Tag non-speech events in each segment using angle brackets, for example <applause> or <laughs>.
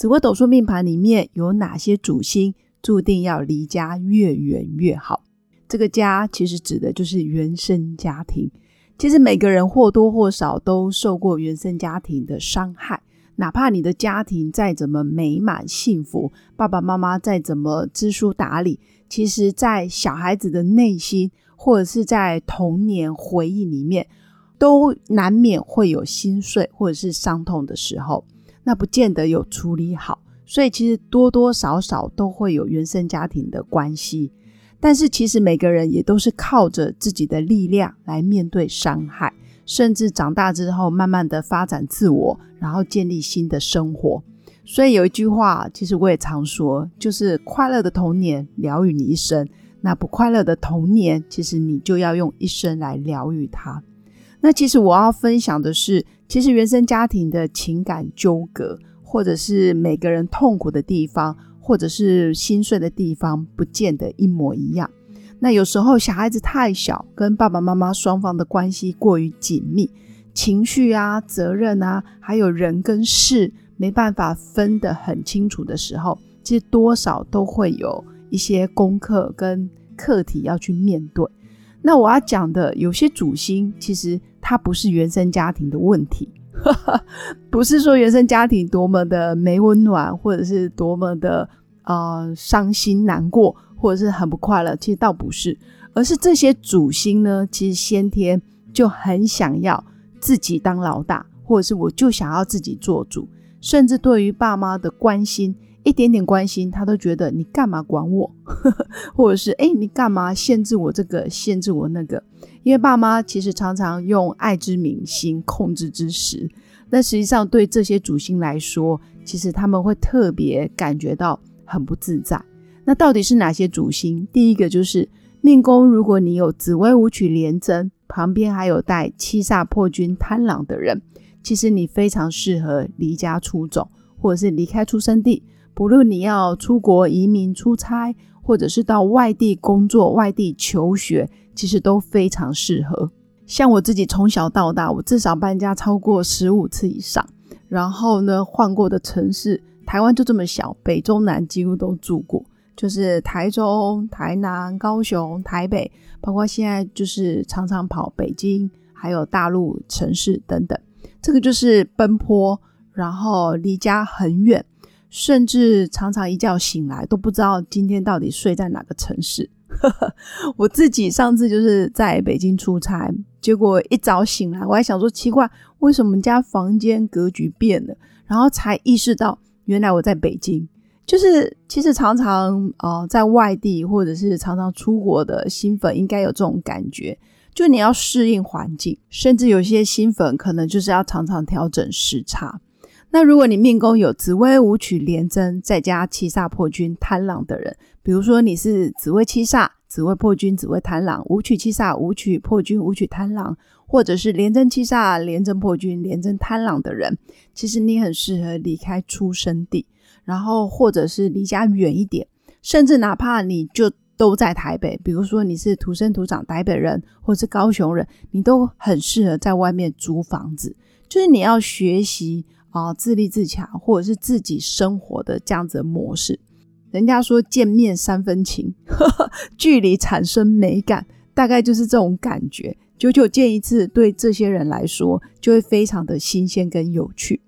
紫微斗数命盘里面有哪些主星注定要离家越远越好。这个家其实指的就是原生家庭。其实每个人或多或少都受过原生家庭的伤害，哪怕你的家庭再怎么美满幸福，爸爸妈妈再怎么知书达理，其实，在小孩子的内心或者是在童年回忆里面，都难免会有心碎或者是伤痛的时候，那不见得有处理好，所以其实多多少少都会有原生家庭的关系。但是其实每个人也都是靠着自己的力量来面对伤害，甚至长大之后慢慢的发展自我，然后建立新的生活。所以有一句话，其实我也常说，就是快乐的童年疗愈你一生，那不快乐的童年，其实你就要用一生来疗愈它。那其实我要分享的是，其实原生家庭的情感纠葛，或者是每个人痛苦的地方。或者是心碎的地方，不见得一模一样。那有时候小孩子太小，跟爸爸妈妈双方的关系过于紧密，情绪啊、责任啊，还有人跟事没办法分得很清楚的时候，其实多少都会有一些功课跟课题要去面对。那我要讲的，有些主星其实它不是原生家庭的问题。<laughs> 不是说原生家庭多么的没温暖，或者是多么的呃伤心难过，或者是很不快乐，其实倒不是，而是这些主星呢，其实先天就很想要自己当老大，或者是我就想要自己做主，甚至对于爸妈的关心。一点点关心，他都觉得你干嘛管我，<laughs> 或者是哎，你干嘛限制我这个，限制我那个？因为爸妈其实常常用爱之名心控制之时，但实际上对这些主星来说，其实他们会特别感觉到很不自在。那到底是哪些主星？第一个就是命宫，如果你有紫微武曲连贞，旁边还有带七煞破军贪狼的人，其实你非常适合离家出走，或者是离开出生地。不论你要出国移民、出差，或者是到外地工作、外地求学，其实都非常适合。像我自己从小到大，我至少搬家超过十五次以上。然后呢，换过的城市，台湾就这么小，北中南几乎都住过，就是台中、台南、高雄、台北，包括现在就是常常跑北京，还有大陆城市等等。这个就是奔波，然后离家很远。甚至常常一觉醒来都不知道今天到底睡在哪个城市。<laughs> 我自己上次就是在北京出差，结果一早醒来，我还想说奇怪，为什么家房间格局变了？然后才意识到，原来我在北京。就是其实常常呃在外地或者是常常出国的新粉，应该有这种感觉，就你要适应环境，甚至有些新粉可能就是要常常调整时差。那如果你命宫有紫微武曲连贞，再加七煞破军贪狼的人，比如说你是紫微七煞、紫微破军、紫微贪狼，武曲七煞、武曲破军、武曲贪狼，或者是连贞七煞、连贞破军、连贞贪狼的人，其实你很适合离开出生地，然后或者是离家远一点，甚至哪怕你就都在台北，比如说你是土生土长台北人，或是高雄人，你都很适合在外面租房子，就是你要学习。啊，自立自强，或者是自己生活的这样子的模式。人家说见面三分情，<laughs> 距离产生美感，大概就是这种感觉。久久见一次，对这些人来说就会非常的新鲜跟有趣。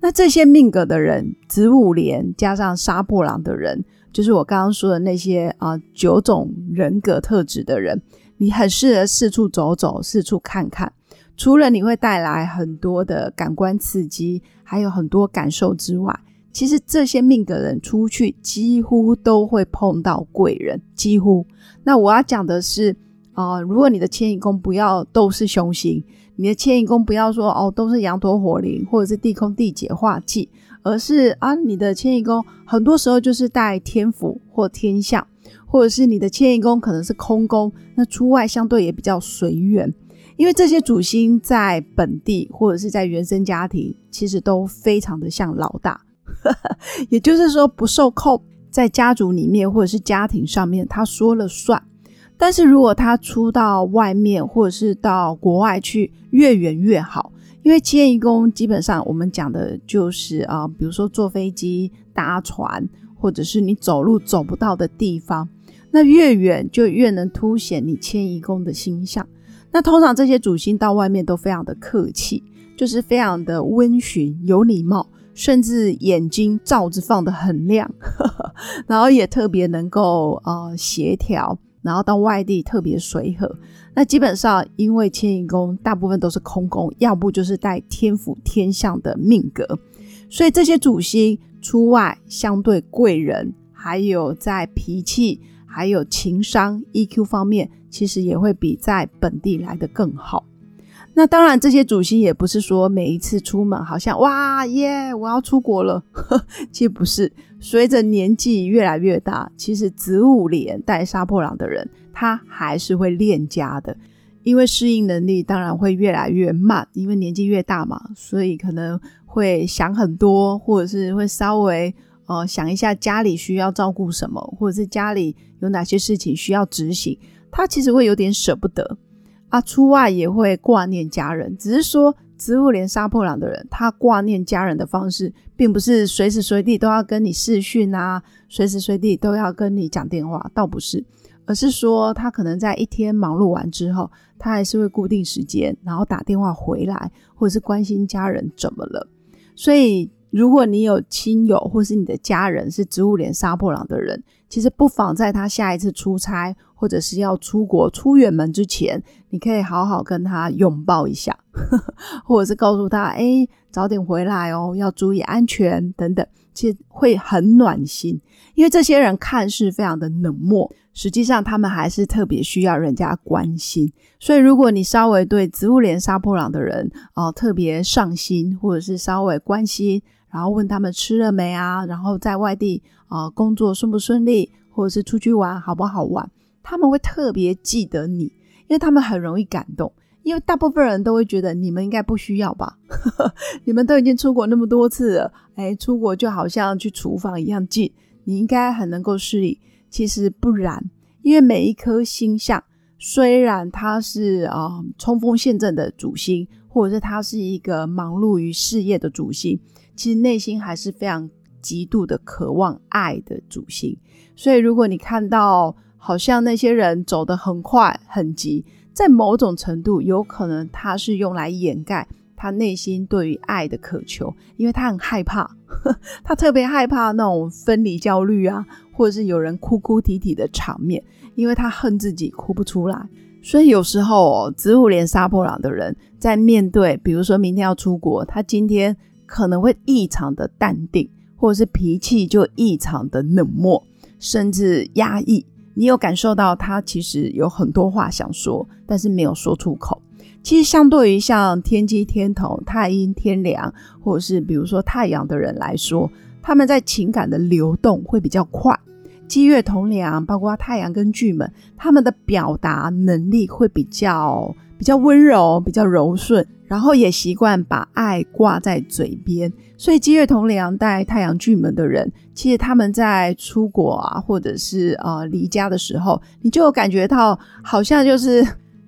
那这些命格的人，子午连加上杀破狼的人，就是我刚刚说的那些啊九种人格特质的人，你很适合四处走走，四处看看。除了你会带来很多的感官刺激，还有很多感受之外，其实这些命格人出去几乎都会碰到贵人，几乎。那我要讲的是啊，如果你的迁移宫不要都是凶星，你的迁移宫不要说哦都是羊驼火灵或者是地空地解化忌，而是啊你的迁移宫很多时候就是带天府或天象，或者是你的迁移宫可能是空宫，那出外相对也比较随缘。因为这些主星在本地或者是在原生家庭，其实都非常的像老大，<laughs> 也就是说不受控，在家族里面或者是家庭上面他说了算。但是如果他出到外面或者是到国外去，越远越好。因为迁移宫基本上我们讲的就是啊，比如说坐飞机、搭船，或者是你走路走不到的地方，那越远就越能凸显你迁移宫的星象。那通常这些主星到外面都非常的客气，就是非常的温驯、有礼貌，甚至眼睛罩子放得很亮，呵 <laughs> 呵然后也特别能够呃协调，然后到外地特别随和。那基本上因为迁移宫大部分都是空宫，要不就是带天府天相的命格，所以这些主星出外相对贵人，还有在脾气。还有情商 EQ 方面，其实也会比在本地来的更好。那当然，这些主星也不是说每一次出门好像哇耶，我要出国了。<laughs> 其实不是，随着年纪越来越大，其实子午连带杀破狼的人，他还是会恋家的，因为适应能力当然会越来越慢，因为年纪越大嘛，所以可能会想很多，或者是会稍微。哦，想一下家里需要照顾什么，或者是家里有哪些事情需要执行，他其实会有点舍不得啊。出外也会挂念家人，只是说植物连杀破狼的人，他挂念家人的方式，并不是随时随地都要跟你视讯啊，随时随地都要跟你讲电话，倒不是，而是说他可能在一天忙碌完之后，他还是会固定时间，然后打电话回来，或者是关心家人怎么了，所以。如果你有亲友或是你的家人是植物脸杀破狼的人，其实不妨在他下一次出差或者是要出国出远门之前，你可以好好跟他拥抱一下，<laughs> 或者是告诉他：“哎，早点回来哦，要注意安全等等。”其实会很暖心，因为这些人看似非常的冷漠，实际上他们还是特别需要人家关心。所以，如果你稍微对植物连杀破狼的人哦特别上心，或者是稍微关心。然后问他们吃了没啊？然后在外地啊工作顺不顺利，或者是出去玩好不好玩？他们会特别记得你，因为他们很容易感动。因为大部分人都会觉得你们应该不需要吧？<laughs> 你们都已经出国那么多次了，哎，出国就好像去厨房一样近，你应该很能够适应。其实不然，因为每一颗星象，虽然它是啊冲锋陷阵的主星，或者是它是一个忙碌于事业的主星。其实内心还是非常极度的渴望爱的主星，所以如果你看到好像那些人走得很快很急，在某种程度有可能他是用来掩盖他内心对于爱的渴求，因为他很害怕，<laughs> 他特别害怕那种分离焦虑啊，或者是有人哭哭啼啼的场面，因为他恨自己哭不出来，所以有时候哦植物连杀破狼的人在面对，比如说明天要出国，他今天。可能会异常的淡定，或者是脾气就异常的冷漠，甚至压抑。你有感受到他其实有很多话想说，但是没有说出口。其实相对于像天机、天同、太阴、天梁，或者是比如说太阳的人来说，他们在情感的流动会比较快。七月同梁，包括太阳跟巨门，他们的表达能力会比较比较温柔，比较柔顺。然后也习惯把爱挂在嘴边，所以积月同梁带太阳巨门的人，其实他们在出国啊，或者是呃离家的时候，你就感觉到好像就是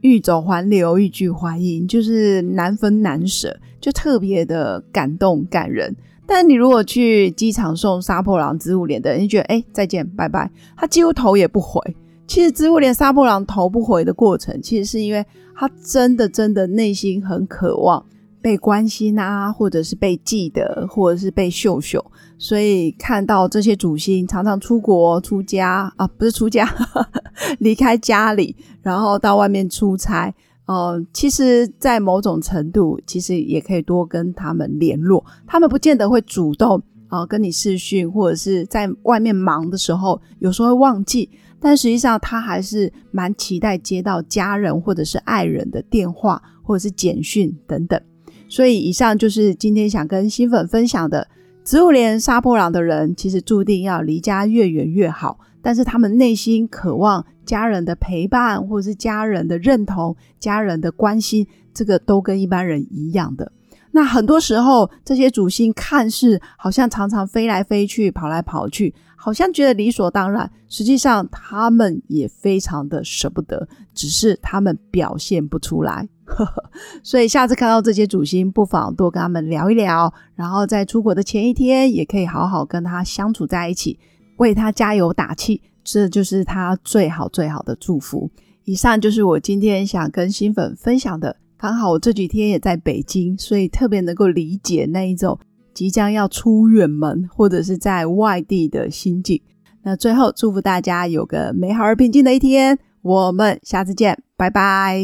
欲走还留，欲拒还迎，就是难分难舍，就特别的感动感人。但你如果去机场送杀破狼子午连的人，你觉得哎再见拜拜，他几乎头也不回。其实植物连杀破狼头不回的过程，其实是因为。他真的真的内心很渴望被关心啊，或者是被记得，或者是被秀秀，所以看到这些主星常常出国出家啊，不是出家，<laughs> 离开家里，然后到外面出差，呃，其实，在某种程度，其实也可以多跟他们联络，他们不见得会主动啊跟你视讯，或者是在外面忙的时候，有时候会忘记。但实际上，他还是蛮期待接到家人或者是爱人的电话或者是简讯等等。所以以上就是今天想跟新粉分享的。植物连杀破狼的人，其实注定要离家越远越好。但是他们内心渴望家人的陪伴，或者是家人的认同、家人的关心，这个都跟一般人一样的。那很多时候，这些主星看似好像常常飞来飞去、跑来跑去，好像觉得理所当然。实际上，他们也非常的舍不得，只是他们表现不出来。<laughs> 所以下次看到这些主星，不妨多跟他们聊一聊，然后在出国的前一天，也可以好好跟他相处在一起，为他加油打气，这就是他最好最好的祝福。以上就是我今天想跟新粉分享的。刚好我这几天也在北京，所以特别能够理解那一种即将要出远门或者是在外地的心境。那最后祝福大家有个美好而平静的一天，我们下次见，拜拜。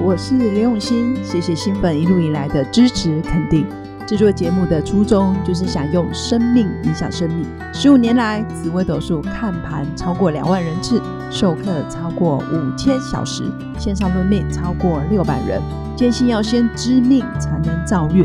我是刘永新，谢谢新粉一路以来的支持肯定。制作节目的初衷就是想用生命影响生命。十五年来，紫微斗数看盘超过两万人次，授课超过五千小时，线上论命超过六百人。坚信要先知命才能造运。